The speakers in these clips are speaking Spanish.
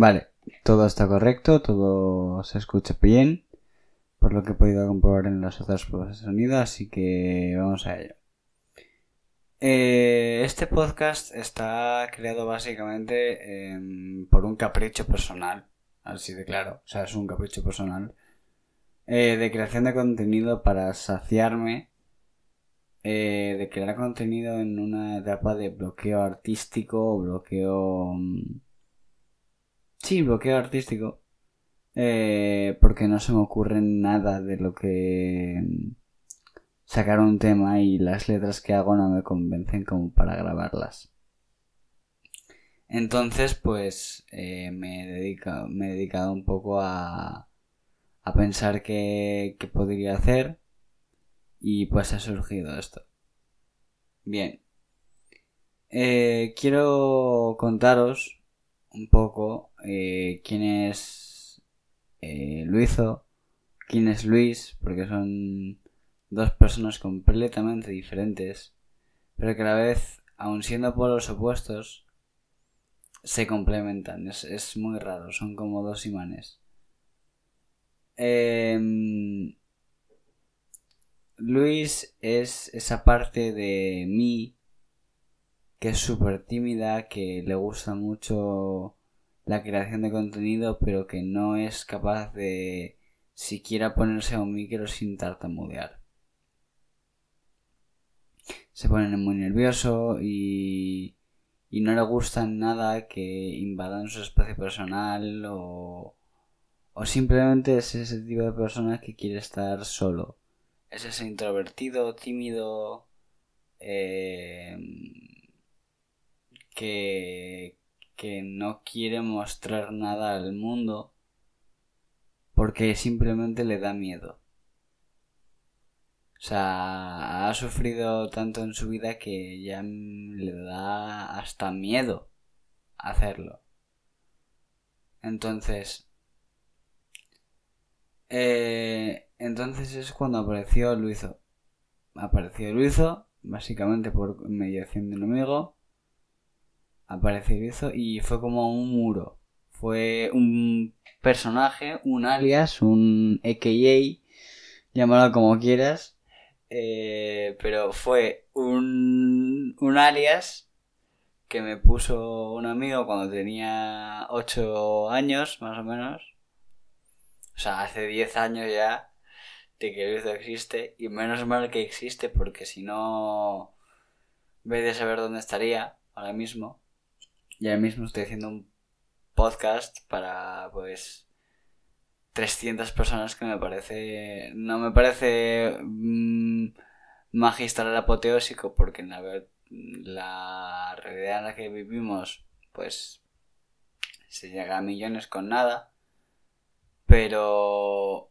Vale, todo está correcto, todo se escucha bien, por lo que he podido comprobar en las otras pruebas de sonido, así que vamos a ello. Eh, este podcast está creado básicamente em, por un capricho personal, así de claro, o sea, es un capricho personal, eh, de creación de contenido para saciarme eh, de crear contenido en una etapa de bloqueo artístico, bloqueo... Mm, sí, bloqueo artístico. Eh, porque no se me ocurre nada de lo que mm, sacar un tema y las letras que hago no me convencen como para grabarlas. Entonces, pues eh, me, he dedicado, me he dedicado un poco a, a pensar qué, qué podría hacer y pues ha surgido esto. Bien. Eh, quiero contaros un poco eh, quién es eh, Luizo, quién es Luis, porque son dos personas completamente diferentes, pero que a la vez, aun siendo polos opuestos, se complementan. Es, es muy raro, son como dos imanes. Eh, Luis es esa parte de mí que es súper tímida, que le gusta mucho la creación de contenido, pero que no es capaz de siquiera ponerse a un micro sin tartamudear. Se pone muy nervioso y, y no le gusta nada que invadan su espacio personal o, o simplemente es ese tipo de persona que quiere estar solo es ese introvertido, tímido, eh, que, que no quiere mostrar nada al mundo porque simplemente le da miedo. O sea, ha sufrido tanto en su vida que ya le da hasta miedo hacerlo. Entonces, eh, entonces es cuando apareció Luizo. Apareció Luizo, básicamente por mediación de un amigo. Apareció Luizo y fue como un muro. Fue un personaje, un alias, un AKA, llámalo como quieras. Eh, pero fue un, un alias que me puso un amigo cuando tenía 8 años, más o menos. O sea, hace 10 años ya de que Luizo existe y menos mal que existe porque si no vez de saber dónde estaría ahora mismo y ahora mismo estoy haciendo un podcast para pues 300 personas que me parece no me parece mm, magistral apoteósico porque en la, la realidad en la que vivimos pues se llega a millones con nada pero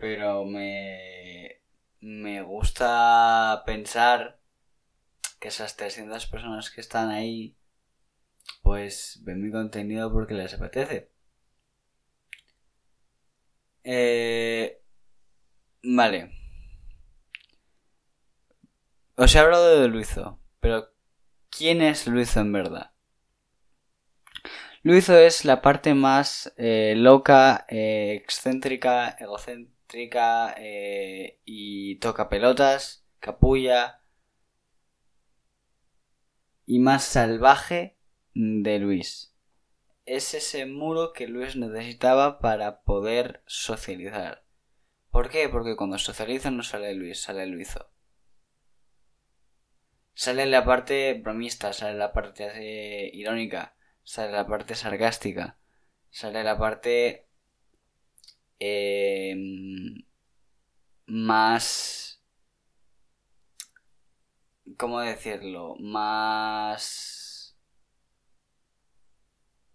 pero me, me gusta pensar que esas 300 personas que están ahí, pues ven mi contenido porque les apetece. Eh, vale. Os he hablado de Luizo, pero ¿quién es Luizo en verdad? Luizo es la parte más eh, loca, eh, excéntrica, egocéntrica eh, y toca pelotas, capulla y más salvaje de Luis. Es ese muro que Luis necesitaba para poder socializar. ¿Por qué? Porque cuando socializa no sale Luis, sale Luizo. Sale la parte bromista, sale la parte eh, irónica, sale la parte sarcástica, sale la parte Em, más... ¿Cómo decirlo? Más...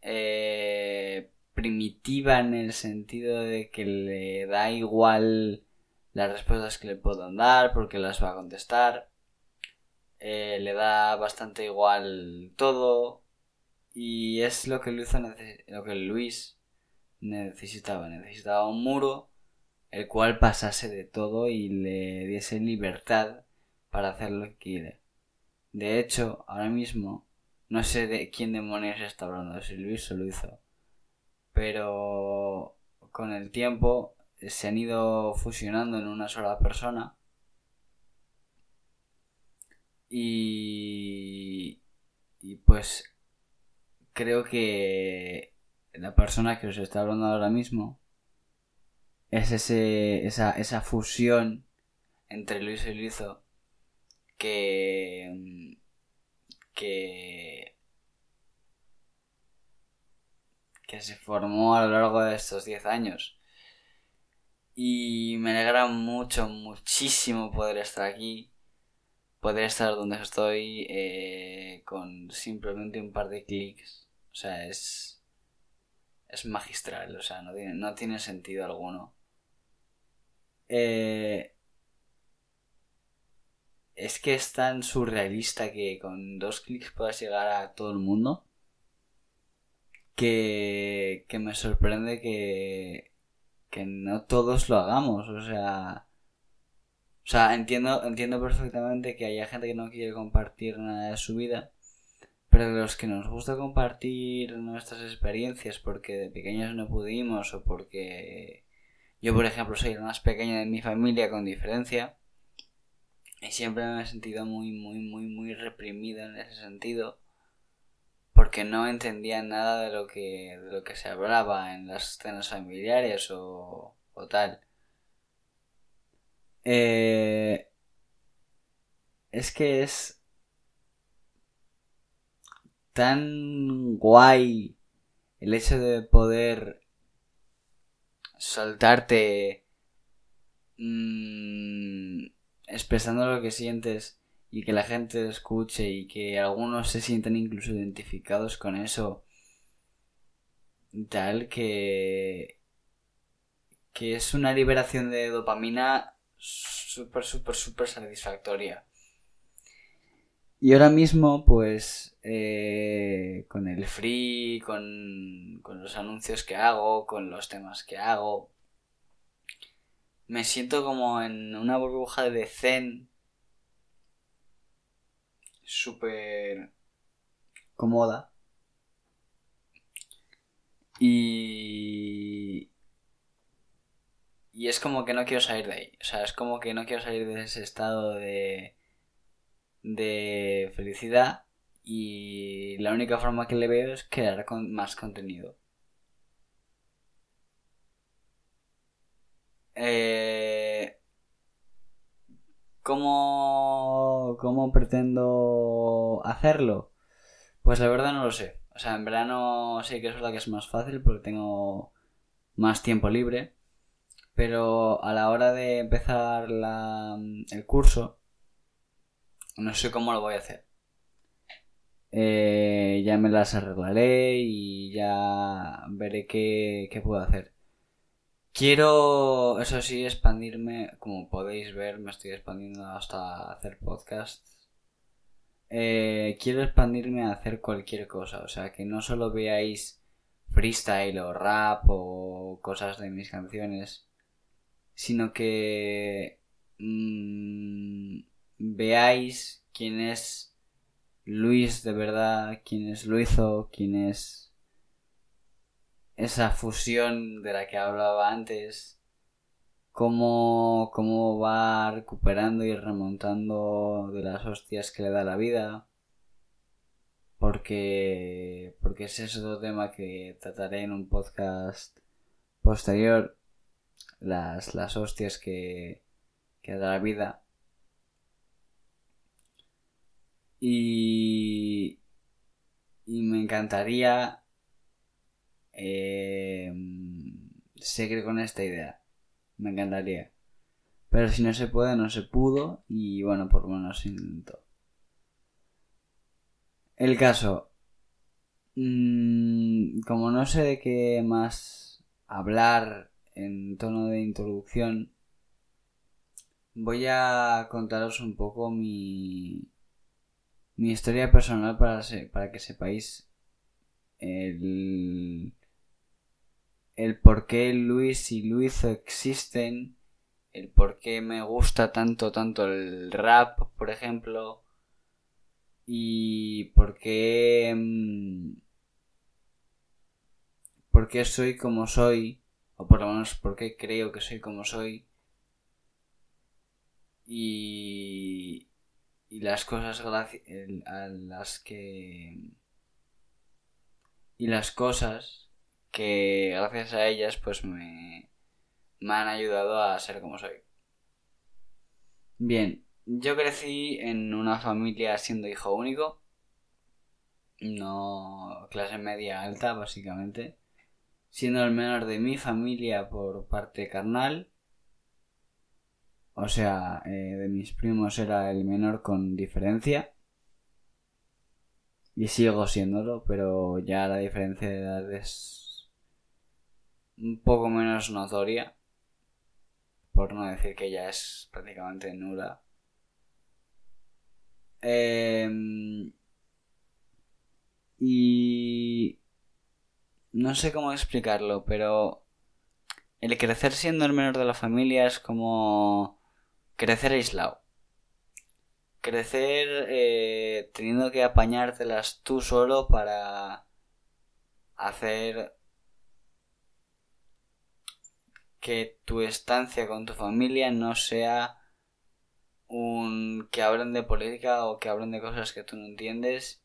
Eh, primitiva en el sentido de que le da igual las respuestas que le puedan dar porque las va a contestar. Eh, le da bastante igual todo. Y es lo que Luis, lo que Luis necesitaba. Necesitaba un muro el cual pasase de todo y le diese libertad para hacer lo que quiere. De hecho, ahora mismo No sé de quién demonios está hablando, si Luis o lo hizo. Pero con el tiempo se han ido fusionando en una sola persona. Y, y pues creo que la persona que os está hablando ahora mismo es ese, esa, esa fusión entre Luis y Luizo que, que, que se formó a lo largo de estos 10 años. Y me alegra mucho, muchísimo poder estar aquí, poder estar donde estoy eh, con simplemente un par de clics. O sea, es, es magistral, o sea, no tiene, no tiene sentido alguno. Eh, es que es tan surrealista que con dos clics puedas llegar a todo el mundo que, que me sorprende que, que no todos lo hagamos, o sea... O sea, entiendo, entiendo perfectamente que haya gente que no quiere compartir nada de su vida, pero los que nos gusta compartir nuestras experiencias porque de pequeños no pudimos o porque yo, por ejemplo, soy el más pequeño de mi familia con diferencia, y siempre me he sentido muy, muy, muy, muy reprimido en ese sentido. Porque no entendía nada de lo que, de lo que se hablaba en las escenas familiares o, o tal. Eh, es que es tan guay el hecho de poder soltarte mmm, expresando lo que sientes y que la gente escuche y que algunos se sientan incluso identificados con eso tal que que es una liberación de dopamina súper súper súper satisfactoria. Y ahora mismo pues eh, con el free con, con los anuncios que hago con los temas que hago me siento como en una burbuja de zen súper cómoda. Y... Y es como que no quiero salir de ahí. O sea, es como que no quiero salir de ese estado de... de felicidad. Y la única forma que le veo es crear con más contenido. Eh, ¿cómo, ¿Cómo pretendo hacerlo? Pues la verdad no lo sé. O sea, en verano sí que es verdad que es más fácil porque tengo más tiempo libre. Pero a la hora de empezar la, el curso, no sé cómo lo voy a hacer. Eh, ya me las arreglaré y ya veré qué, qué puedo hacer. Quiero, eso sí, expandirme. Como podéis ver, me estoy expandiendo hasta hacer podcasts. Eh, quiero expandirme a hacer cualquier cosa. O sea, que no solo veáis freestyle o rap o cosas de mis canciones, sino que mm, veáis quién es Luis de verdad, quién es Luizo, quién es esa fusión de la que hablaba antes, cómo, cómo va recuperando y remontando de las hostias que le da la vida, porque, porque ese es otro tema que trataré en un podcast posterior, las, las hostias que, que da la vida. Y, y me encantaría eh, seguir con esta idea. Me encantaría. Pero si no se puede, no se pudo. Y bueno, por lo menos intentó. El caso. Mm, como no sé de qué más hablar en tono de introducción, voy a contaros un poco mi, mi historia personal para, para que sepáis el, el por qué Luis y Luizo existen, el por qué me gusta tanto, tanto el rap, por ejemplo, y por qué... mm, por qué soy como soy, o por lo menos por qué creo que soy como soy, y, y las cosas a las que... y las cosas que gracias a ellas pues me, me han ayudado a ser como soy. Bien, yo crecí en una familia siendo hijo único, no clase media alta básicamente, siendo el menor de mi familia por parte carnal, o sea, eh, de mis primos era el menor con diferencia. Y sigo siéndolo, pero ya la diferencia de edad es un poco menos notoria. Por no decir que ya es prácticamente nula. Em, y no sé cómo explicarlo, pero el crecer siendo el menor de la familia es como crecer aislado. Crecer eh, teniendo que apañártelas tú solo para hacer que tu estancia con tu familia no sea un que hablen de política o que hablen de cosas que tú no entiendes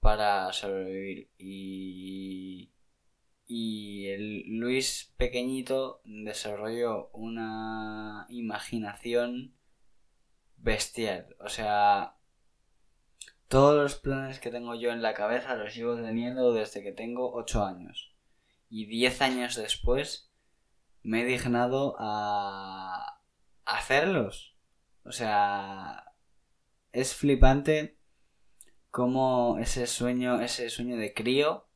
para sobrevivir y y el Luis pequeñito desarrolló una imaginación bestial. O sea, todos los planes que tengo yo en la cabeza los llevo teniendo desde que tengo 8 años. Y 10 años después me he dignado a hacerlos. O sea, es flipante cómo ese sueño, ese sueño de crío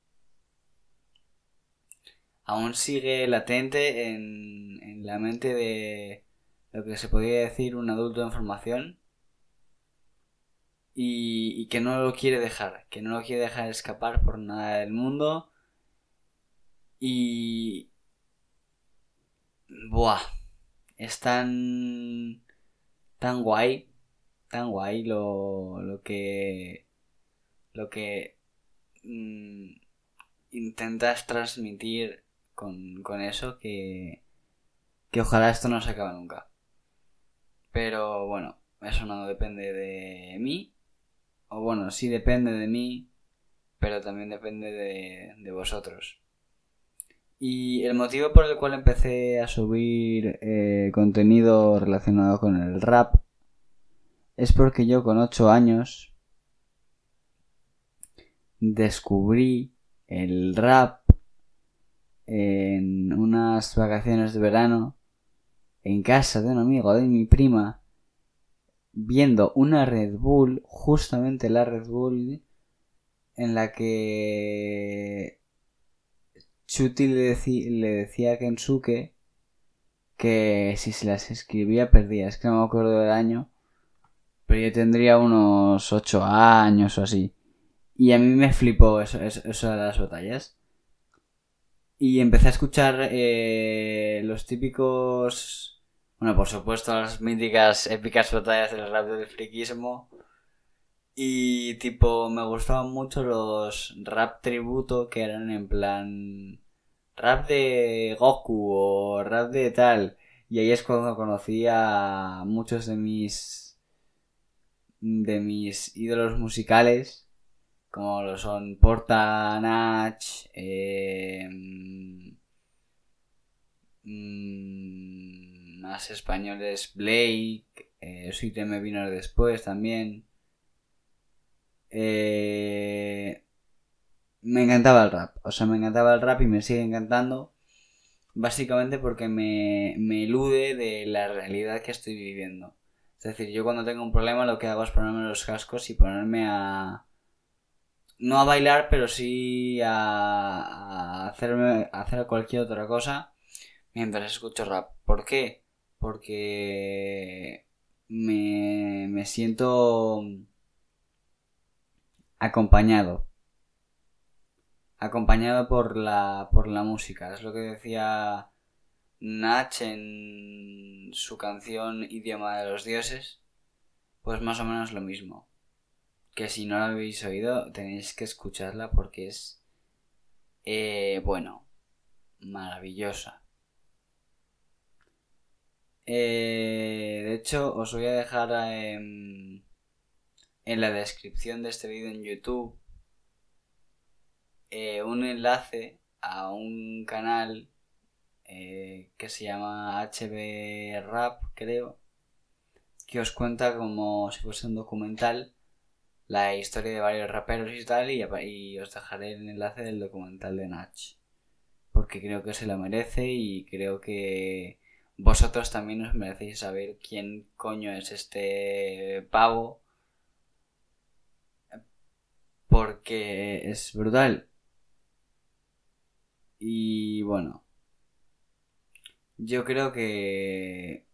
aún sigue latente en, en la mente de lo que se podría decir un adulto en formación y, y que no lo quiere dejar, que no lo quiere dejar escapar por nada del mundo y... Buah, es tan... tan guay, tan guay lo, lo que... lo que... mm, intentas transmitir con, con eso que, que ojalá esto no se acabe nunca. Pero bueno, eso no depende de mí. O bueno, sí depende de mí, pero también depende de, de vosotros. Y el motivo por el cual empecé a subir eh, contenido relacionado con el rap es porque yo con 8 años descubrí el rap en unas vacaciones de verano en casa de un amigo de mi prima viendo una Red Bull, justamente la Red Bull en la que Chuti le, decía a Kensuke que si se las escribía perdía. Es que no me acuerdo del año, pero yo tendría unos 8 años o así. Y a mí me flipó eso, eso, eso de las batallas. Y empecé a escuchar eh, los típicos... Bueno, por supuesto, las míticas, épicas batallas del rap del friquismo. Y tipo, me gustaban mucho los rap tributo que eran en plan... Rap de Goku o rap de tal. Y ahí es cuando conocí a muchos de mis... de mis ídolos musicales como lo son Porta, Nach, eh, mm, más españoles Blake, eh, Sweet me vino después también. Eh, me encantaba el rap, o sea, me encantaba el rap y me sigue encantando. Básicamente porque me, me elude de la realidad que estoy viviendo. Es decir, yo cuando tengo un problema lo que hago es ponerme los cascos y ponerme a, no a bailar, pero sí a, a hacerme, a hacer cualquier otra cosa mientras escucho rap. ¿Por qué? Porque me, me siento acompañado. Acompañado por la, por la música. Es lo que decía Nach en su canción Idioma de los Dioses. Pues más o menos lo mismo. que si no la habéis oído tenéis que escucharla porque es, eh, bueno, maravillosa. Eh, de hecho, os voy a dejar en, en la descripción de este vídeo en YouTube eh, un enlace a un canal eh, que se llama HB Rap, creo, que os cuenta como si fuese un documental la historia de varios raperos y tal, y, y os dejaré el enlace del documental de Natch. Porque creo que se lo merece y creo que vosotros también os merecéis saber quién coño es este pavo. Porque es brutal. Y bueno. Yo creo que...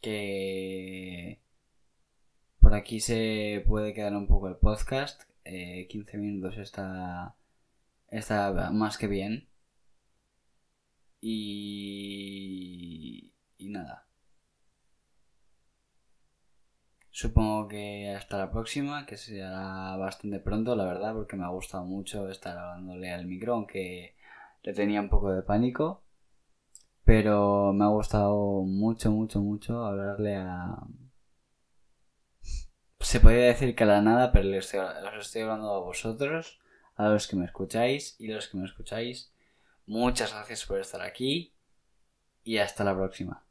Que... Por aquí se puede quedar un poco el podcast. 15 eh, minutos está... Está más que bien. Y... Y nada. Supongo que hasta la próxima, que será bastante pronto, la verdad, porque me ha gustado mucho estar hablándole al micro, aunque le tenía un poco de pánico. Pero me ha gustado mucho, mucho, mucho hablarle a... Se podría decir que a la nada, pero les estoy, estoy hablando a vosotros, a los que me escucháis y los que me escucháis. Muchas gracias por estar aquí y hasta la próxima.